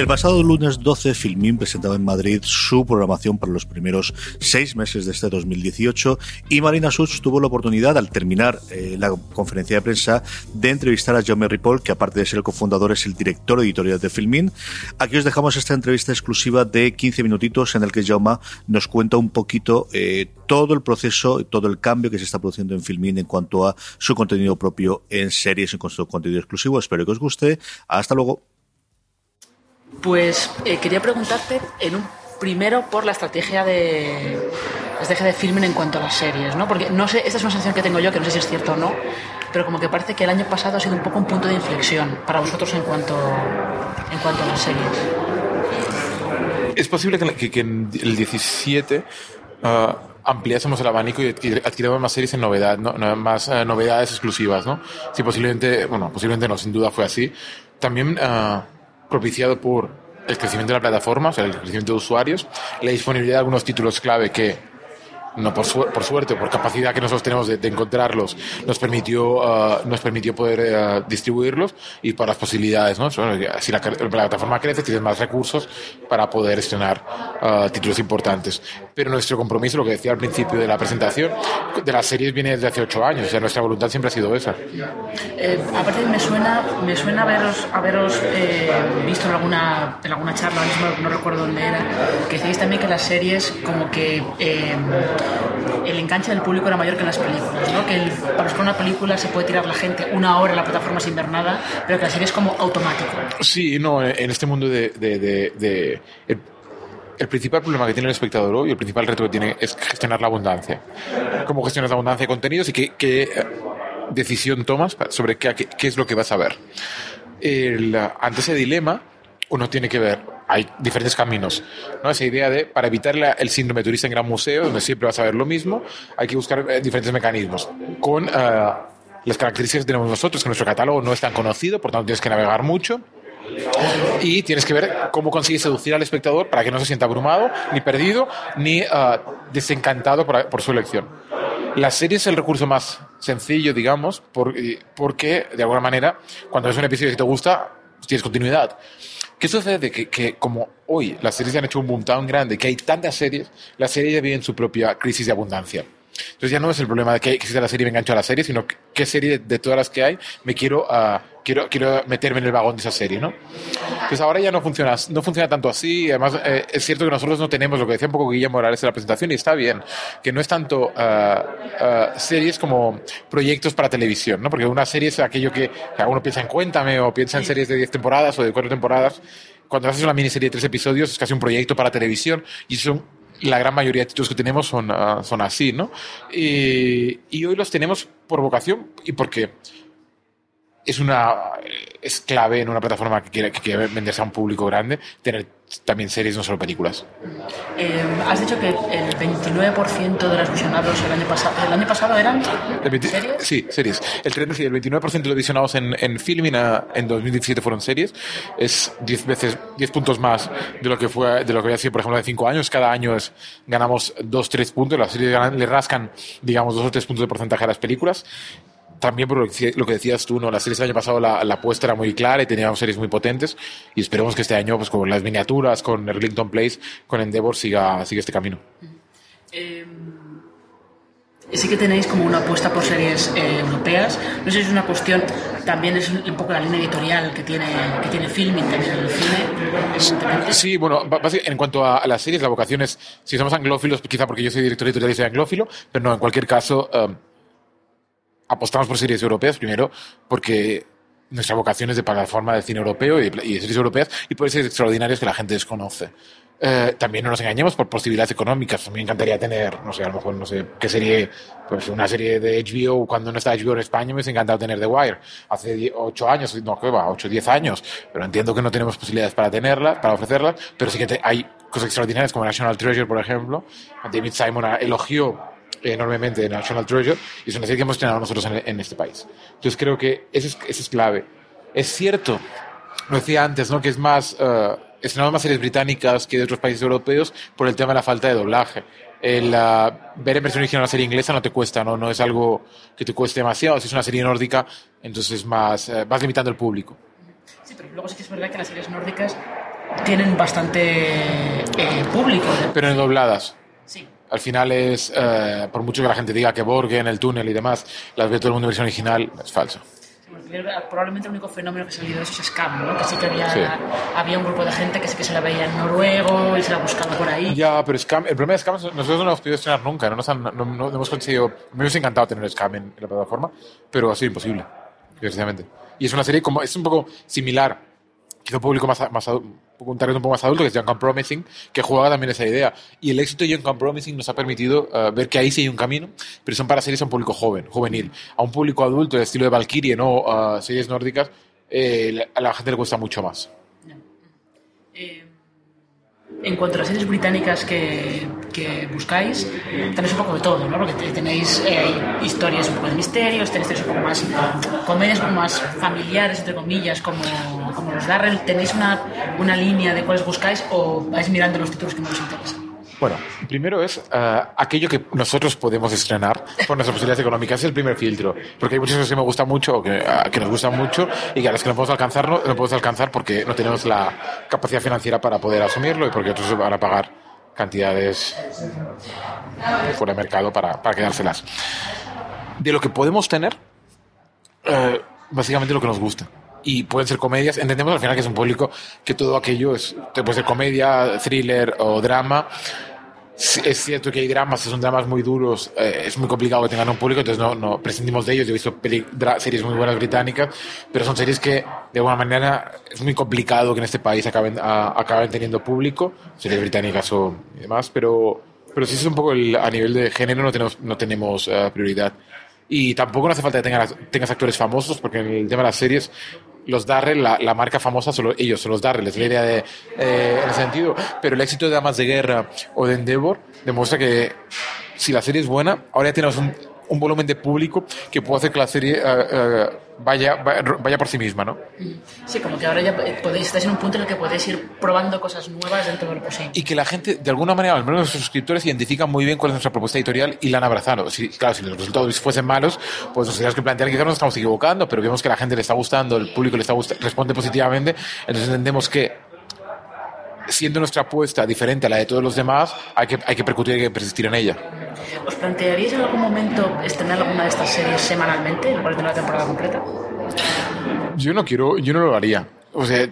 El pasado lunes 12, Filmin presentaba en Madrid su programación para los primeros seis meses de este 2018 y Marina Such tuvo la oportunidad, al terminar eh, la conferencia de prensa, de entrevistar a Jaume Ripoll, que aparte de ser el cofundador es el director editorial de Filmin. Aquí os dejamos esta entrevista exclusiva de 15 minutitos en el que Jaume nos cuenta un poquito eh, todo el proceso, todo el cambio que se está produciendo en Filmin en cuanto a su contenido propio en series, en su contenido exclusivo. Espero que os guste. Hasta luego. Pues eh, quería preguntarte en un primero por la estrategia de estrategia de filming en cuanto a las series, ¿no? Porque no sé, esta es una sensación que tengo yo, que no sé si es cierto o no, pero como que parece que el año pasado ha sido un poco un punto de inflexión para vosotros en cuanto en cuanto a las series. Es posible que, en el 17 uh, ampliásemos el abanico y adquiriéramos más series en novedad, ¿no? más uh, novedades exclusivas, ¿no? Sí, posiblemente, bueno, posiblemente no, sin duda fue así. También uh, propiciado por el crecimiento de la plataforma, o sea, el crecimiento de usuarios, la disponibilidad de algunos títulos clave que no por, su por suerte, por capacidad que nosotros tenemos de, de encontrarlos, nos permitió, uh, nos permitió poder uh, distribuirlos y por las posibilidades, ¿no? Si la, la, plataforma crece, tienes más recursos para poder estrenar uh, títulos importantes. Pero nuestro compromiso, lo que decía al principio de la presentación, de las series viene desde hace ocho años, o sea, nuestra voluntad siempre ha sido esa. Eh, aparte, me suena, me suena haberos, haberos eh, visto en alguna, en alguna charla, no recuerdo dónde era, que decíais también que las series como que... Eh, el enganche del público era mayor que en las películas, ¿no? Que para buscar una película se puede tirar la gente una hora en la plataforma sin ver nada, pero que la serie es como automático. Sí, no, en este mundo de... el, principal problema que tiene el espectador hoy, el principal reto que tiene es gestionar la abundancia. ¿Cómo gestionas la abundancia de contenidos y qué, qué decisión tomas sobre qué, es lo que vas a ver? El, ante ese dilema, uno tiene que ver hay diferentes caminos. ¿no? Esa idea de, para evitar la, el síndrome turista en gran museo, donde siempre vas a ver lo mismo, hay que buscar eh, diferentes mecanismos. Con uh, las características que tenemos nosotros, que nuestro catálogo no es tan conocido, por tanto tienes que navegar mucho. Y tienes que ver cómo consigues seducir al espectador para que no se sienta abrumado, ni perdido, ni uh, desencantado por, por, su elección. La serie es el recurso más sencillo, digamos, por, porque, de alguna manera, cuando es un episodio que te gusta, tienes continuidad. ¿Qué sucede? Que, que como hoy las series han hecho un boom grande, que hay tantas series, las series ya viven su propia crisis de abundancia. Entonces ya no es el problema de que existe la serie y me engancho a la serie, sino qué serie de todas las que hay me quiero, uh, quiero, quiero meterme en el vagón de esa serie, ¿no? Entonces ahora ya no funciona, no funciona tanto así. Además, eh, es cierto que nosotros no tenemos lo que decía un poco Guillermo Morales en la presentación y está bien, que no es tanto uh, uh, series como proyectos para televisión, ¿no? Porque una serie es aquello que, que uno piensa en Cuéntame o piensa en series de 10 temporadas o de 4 temporadas. Cuando haces una miniserie de tres episodios es casi un proyecto para televisión y son la gran mayoría de títulos que tenemos son, uh, son así, ¿no? Y, hoy los tenemos por vocación y porque es una es clave en una plataforma que quiere, que quiere venderse a un público grande tener también series, no solo películas. Eh, has dicho que el 29% de los visionados el año pasado, ¿el año pasado eran series? Sí, series. El, 30, sí, el 29% de los visionados en, en Filmin en 2017 fueron series. Es 10 veces, 10 puntos más de lo que fue, de lo que había sido, por ejemplo, de 5 años. Cada año es, ganamos 2, 3 puntos. Las series ganan, le rascan, digamos, 2 o 3 puntos de porcentaje a las películas también por lo que, decías tú, ¿no? Las series del año pasado la, la apuesta era muy clara y teníamos series muy potentes y esperemos que este año, pues con las miniaturas, con Erlington Place, con Endeavor siga, siga este camino. Eh, sí que tenéis como una apuesta por series eh, europeas. No sé si es una cuestión, también es un poco la línea editorial que tiene, que tiene Filming también el cine. Sí, bueno, en cuanto a, las series, la vocación es, si somos anglófilos, quizá porque yo soy director editorial y soy anglófilo, pero no, en cualquier caso, um, apostamos por series europeas primero porque nuestra vocación es de plataforma de cine europeo y de, y de series europeas y puede ser extraordinarios que la gente desconoce. Eh, también no nos engañemos por posibilidades económicas. A mí me encantaría tener, no sé, a lo mejor, no sé, qué serie, pues una serie de HBO, cuando no está HBO en España, me hubiese encantado tener The Wire. Hace ocho años, no, ¿qué va? Ocho, diez años. Pero entiendo que no tenemos posibilidades para tenerla, para ofrecerla, pero sí que hay cosas extraordinarias como National Treasure, por ejemplo. David Simon elogió enormemente National Treasure y es una serie que hemos estrenado nosotros en, este país. Entonces creo que eso es, eso es clave. Es cierto, lo decía antes, ¿no? Que es más... Uh, estrenado más series británicas que de otros países europeos por el tema de la falta de doblaje. El, ver en versión original una serie inglesa no te cuesta, ¿no? no es algo que te cueste demasiado. Si es una serie nórdica, entonces más, eh, vas limitando el público. Sí, pero luego sí que es verdad que las series nórdicas tienen bastante eh, público. Pero en dobladas. Sí. Al final es, eh, por mucho que la gente diga que Borgen, el túnel y demás, las ve todo el mundo en versión original, es falso probablemente el único fenómeno que ha salido de eso es Scam, ¿no? Que sí que había, había un grupo de gente que sí que se la veía en noruego y se la buscaba por ahí. Ya, pero Scam, el problema de Scam, nosotros no hemos podido estrenar nunca, no, nos no, hemos conseguido, me hubiese encantado tener Scam en, la plataforma, pero ha sido imposible, desgraciadamente. Y es una serie como, es un poco similar, quizá un público más, más un target un poco más adulto, que es Young Compromising, que jugaba también esa idea. Y el éxito de Young Compromising nos ha permitido uh, ver que ahí sí hay un camino, pero son para series a un público joven, juvenil. A un público adulto, de estilo de Valkyrie, no uh, series nórdicas, eh, a la gente le cuesta mucho más. Eh, en cuanto a las series británicas que, buscáis, tenéis un poco de todo, ¿no? Porque tenéis eh, historias un poco de misterios, tenéis un poco más comedias más familiares, entre comillas, como, como los Darrell. ¿Tenéis una, una línea de cuáles buscáis o vais mirando los títulos que más os interesan? Bueno, primero es uh, aquello que nosotros podemos estrenar por nuestras posibilidades económicas. Es el primer filtro. Porque hay muchas cosas que me gustan mucho o que, uh, que, nos gustan mucho y que a las que no podemos alcanzar no, no, podemos alcanzar porque no tenemos la capacidad financiera para poder asumirlo y porque otros van a pagar cantidades fuera de mercado para, quedárselas. De lo que podemos tener, uh, básicamente lo que nos gusta y pueden ser comedias. Entendemos al final que es un público que todo aquello es, puede ser comedia, thriller o drama es cierto que hay dramas, son dramas muy duros, eh, es muy complicado que tengan un público, entonces no, no prescindimos de ellos. Yo he visto series muy buenas británicas, pero son series que de alguna manera es muy complicado que en este país acaben, acaben teniendo público, series británicas o demás, pero, pero sí es un poco a nivel de género no tenemos, no tenemos eh, prioridad. Y tampoco no hace falta que tengas, tengas actores famosos, porque en el tema de las series los Darrell, la, marca famosa, solo ellos son los Darrell, es la idea de, eh, en ese sentido. Pero el éxito de Damas de Guerra o de Endeavor demuestra que si la serie es buena, ahora ya tenemos un, un volumen de público que puede hacer que la serie eh, eh, vaya, vaya por sí misma, ¿no? Sí, como que ahora ya podéis, estáis en un punto en el que podéis ir probando cosas nuevas dentro de lo posible. Y que la gente, de alguna manera, al menos los suscriptores, identifican muy bien cuál es nuestra propuesta editorial y la han abrazado. Si, claro, si los resultados fuesen malos, pues nos tendríamos que plantear que quizás nos estamos equivocando, pero vemos que la gente le está gustando, el público le está gustando, responde positivamente, entonces entendemos que siendo nuestra apuesta diferente a la de todos los demás, hay que, hay que percutir, hay que persistir en ella. ¿Os plantearíais en algún momento estrenar alguna de estas series semanalmente, en lugar de una temporada completa? Yo no quiero, yo no lo haría. O sea,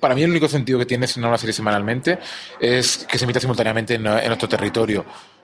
para mí el único sentido que tiene estrenar una serie semanalmente es que se emita simultáneamente en, en otro territorio.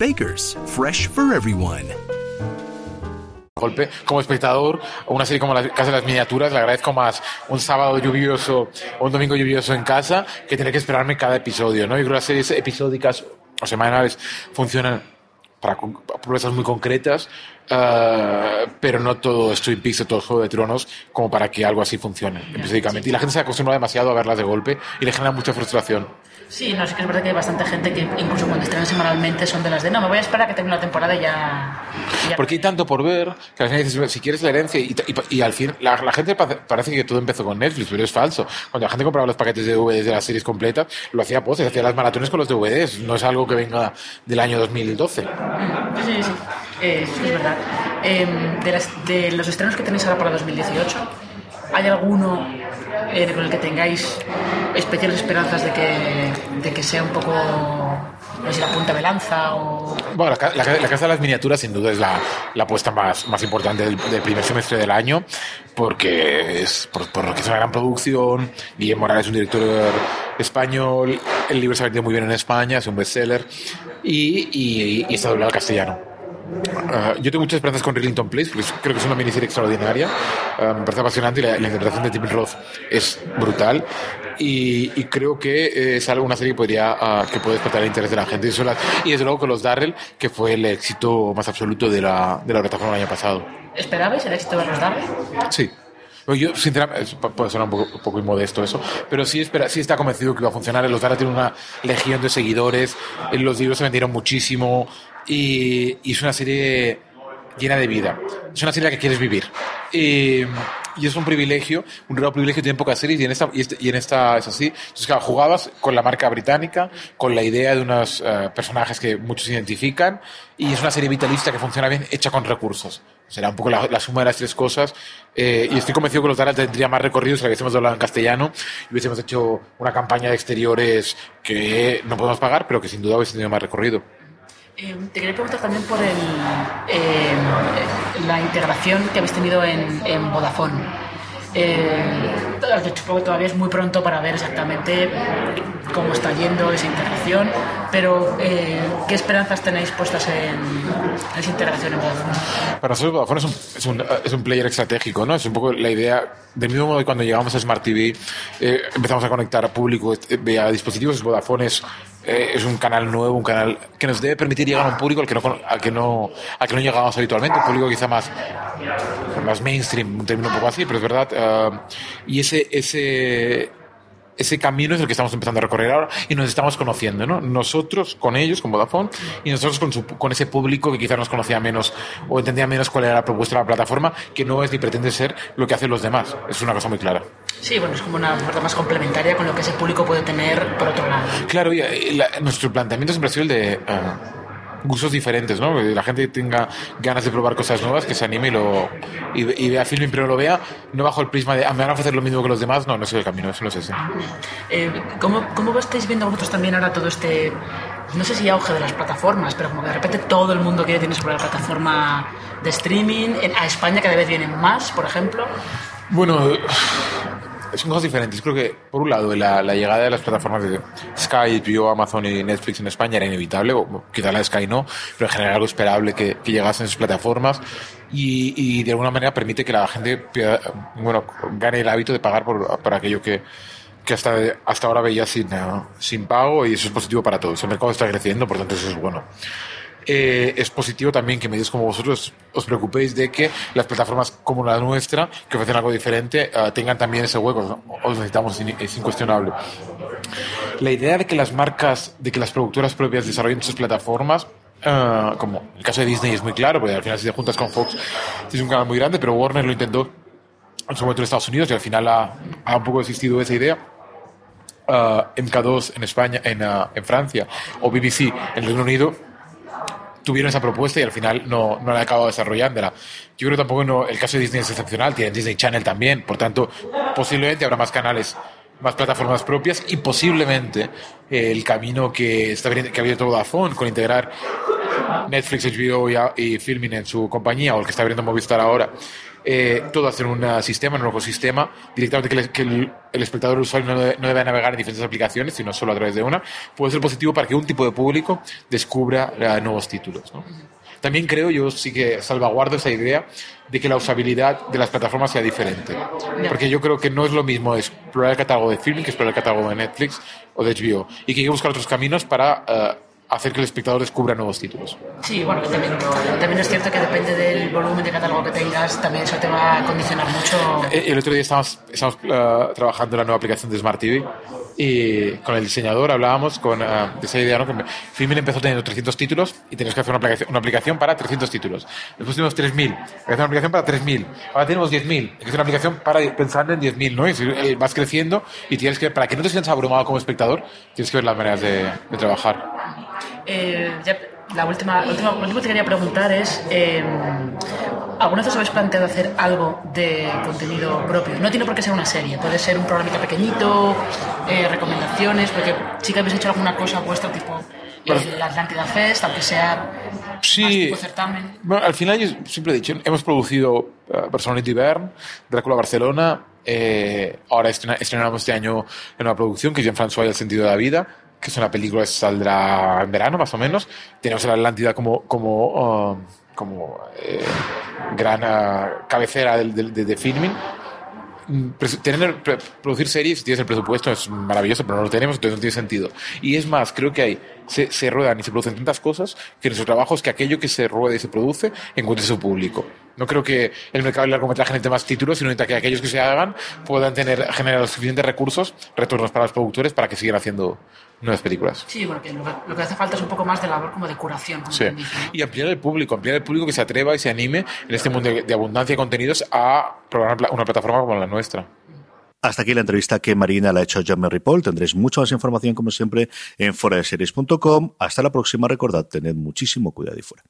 Baker's, fresh for everyone. golpe como espectador una serie como la Casa de las Miniaturas le agradezco más un sábado lluvioso o un domingo lluvioso en casa que tener que esperarme cada episodio ¿no? yo creo que las series episódicas o semanales funcionan para pruebas muy concretas uh, pero no todo estoy piso todo Juego de Tronos como para que algo así funcione episódicamente y la gente se acostumbra demasiado a verlas de golpe y le genera mucha frustración Sí, no, sí que es verdad que hay bastante gente que incluso cuando estrenan semanalmente son de las de no, me voy a esperar a que termine la temporada y ya... y ya- Porque hay tanto por ver que al final dices, si quieres la herencia, y, y- y al fin, la, la gente pa- parece que todo empezó con Netflix, pero es falso. Cuando la gente compraba los paquetes de DVDs de las series completas, lo hacía postes, hacía las maratones con los DVDs, no es algo que venga del año 2012. Sí, sí, sí. Eh, sí, es verdad. Eh, de, las- de los estrenos que tenéis ahora para 2018, ¿hay alguno eh, con el que tengáis especiales esperanzas de que, de que sea un poco, no sé la punta de lanza o... Bueno, la, la, la Casa de las Miniaturas sin duda es la, la apuesta más, más importante del, del primer semestre del año, porque es por, por lo que es una gran producción. Guillermo Morales es un director español, el libro se ha vendido muy bien en España, es un bestseller, y, y, y está doblado al castellano. Ah, yo tengo muchas esperanzas con Rillington Place, porque creo que es una miniserie extraordinaria. Ah, me parece apasionante y la, la interpretación de Tim Roth es brutal. Y, y creo que es algo, una serie que podría ah, que puede despertar el interés de la gente. Y, las- y desde luego con los Darrell, que fue el éxito más absoluto de la, de la plataforma el año pasado. ¿Esperabais el éxito de los Darrell? Sí. Yo, sinceramente, puede sonar un poco, un poco inmodesto eso, pero sí, espera, sí está convencido que va a funcionar. Los Dara tienen una legión de seguidores, eh, los libros se vendieron muchísimo y, es una serie llena de vida. Es una serie que quieres vivir. Y, es un privilegio, un raro privilegio, tienen pocas series y en esta, y este- y en esta es así. Entonces, claro, jugabas con la marca británica, con la idea de unos eh, personajes que muchos identifican y es una serie vitalista que funciona bien, hecha con recursos. Será un poco la, suma de las tres cosas. eh, y estoy convencido que los Dara tendría más recorrido si la hubiésemos doblado en castellano y hubiésemos hecho una campaña de exteriores que no podemos pagar, pero que sin duda hubiese tenido más recorrido. Eh, te quería preguntar también por el, eh, la integración que habéis tenido en, en Vodafone. Eh, supongo que todavía es muy pronto para ver exactamente cómo está yendo esa integración, pero eh, ¿qué esperanzas tenéis puestas en, esa integración en Vodafone? Para nosotros Vodafone es un, es, un, es un player estratégico, ¿no? Es un poco la idea, del mismo modo que cuando llegamos a Smart TV, eh, empezamos a conectar a público eh, vía dispositivos, Vodafone es, eh, es un canal nuevo, un canal que nos debe permitir llegar a un público al que no, al que no, al que no llegamos habitualmente, un público quizá más, más mainstream, un término un poco así, pero es verdad. eh, y ese, ese, ese camino es el que estamos empezando a recorrer ahora y nos estamos conociendo, ¿no? Nosotros con ellos, con Vodafone, y nosotros con, su- con ese público que quizás nos conocía menos o entendía menos cuál era la propuesta de la plataforma, que no es ni pretende ser lo que hacen los demás. Es una cosa muy clara. Sí, bueno, es como una oferta más complementaria con lo que ese público puede tener por otro lado. Claro, y, y la- nuestro planteamiento siempre ha sido el de eh, gustos diferentes, ¿no? Que la gente tenga ganas de probar cosas nuevas, que se anime y, lo, y, y vea filming, pero lo vea no bajo el prisma de, ah, me van a ofrecer lo mismo que los demás. No, no es el camino, eso no es ese. Eh, ¿cómo, ¿Cómo estáis viendo vosotros también ahora todo este, no sé si auge de las plataformas, pero como que de repente todo el mundo quiere tener sobre la plataforma de streaming, a España cada vez vienen más, por ejemplo? Bueno, son cosas diferentes. Creo que, por un lado, la, la llegada de las plataformas de Sky, HBO, Amazon y Netflix en España era inevitable, o quizá la de Sky no, pero en general algo esperable que, que llegasen esas plataformas y, y de alguna manera permite que la gente bueno, gane el hábito de pagar por, por aquello que, que hasta, hasta ahora veía sin, eh, sin pago y eso es positivo para todos. El mercado está creciendo, por tanto eso es bueno. Eh, es positivo también que medios como vosotros os preocupéis de que las plataformas como la nuestra, que ofrecen algo diferente, eh, tengan también ese hueco. ¿no? Os necesitamos, es incuestionable. La idea de que las marcas, de que las productoras propias desarrollen sus plataformas, eh, como el caso de Disney es muy claro, porque al final si te juntas con Fox es un canal muy grande, pero Warner lo intentó en su momento en Estados Unidos y al final ha, ha un poco existido esa idea. Uh, MK2 en España, en, uh, en Francia, o BBC en el Reino Unido, tuvieron esa propuesta y al final no, no la han acabado desarrollándola. Yo creo tampoco no, el caso de Disney es excepcional, tienen Disney Channel también, por tanto, posiblemente habrá más canales, más plataformas propias y posiblemente eh, el camino que está que ha abierto Vodafone con integrar Netflix, HBO y, y Filming en su compañía, o el que está abriendo Movistar ahora, eh, todo hacer un sistema, un ecosistema, directamente que, el, espectador el usuario no debe, navegar en diferentes aplicaciones, sino solo a través de una, puede ser positivo para que un tipo de público descubra eh, nuevos títulos. También creo, yo sí que salvaguardo esa idea de que la usabilidad de las plataformas sea diferente. Porque yo creo que no es lo mismo explorar el catálogo de Filming que explorar el catálogo de Netflix o de HBO. Y que hay que buscar otros caminos para... eh, hacer que el espectador descubra nuevos títulos. Sí, bueno, también, también es cierto que depende del volumen de catálogo que tengas, también eso te va a condicionar mucho. Eh, El otro día estábamos, estábamos uh, trabajando en la nueva aplicación de Smart TV y con el diseñador hablábamos con, uh, de esa idea, ¿no? que Filmin empezó teniendo 300 títulos y tenías que hacer una aplicación, una aplicación para 300 títulos. Después tuvimos 3.000, hay que hacer una aplicación para 3.000. Ahora tenemos 10.000, hay que hacer una aplicación para pensando en 10.000, ¿no? Y vas creciendo y tienes que, para que no te sientas abrumado como espectador, tienes que ver las maneras de, de trabajar. Eh, ya, la, última, la, lo último que te quería preguntar es, eh, ¿alguna vez os habéis planteado hacer algo de contenido propio? No tiene por qué ser una serie, puede ser un programita pequeñito, eh, recomendaciones, porque sí que habéis hecho alguna cosa vuestra, tipo el Atlántida Fest, aunque sea Sí. certamen. Bueno, al final yo siempre he dicho, hemos producido uh, Personality Bern, Drácula Barcelona, eh, ahora estrena- estrenamos este año en una producción que es Jean-François y el sentido de la vida, que es una película que saldrá en verano más o menos. Tenemos la Atlántida como, como, uh, como eh, gran uh, cabecera del- de, de filming. Mm, tener, producir series si tienes el presupuesto es maravilloso, pero no lo tenemos, entonces no tiene sentido. Y es más, creo que hay, se, se ruedan y se producen tantas cosas que nuestro trabajo es que aquello que se rueda y se produce encuentre su público. No creo que el mercado del largometraje necesite más títulos, sino que aquellos que se hagan puedan tener, generar los suficientes recursos, retornos para los productores para que sigan haciendo nuevas películas. Sí, porque lo que, lo que hace falta es un poco más de labor como de curación, como Sí. quien dice, ¿no? Y ampliar el público, ampliar el público que se atreva y se anime en este mundo de, de abundancia de contenidos a pla- una plataforma como la nuestra. Hasta aquí la entrevista que Marina le ha hecho a John Paul. Tendréis mucha más información, como siempre, en foradeseries.com. Hasta la próxima. Recordad, tened muchísimo cuidado y fuera.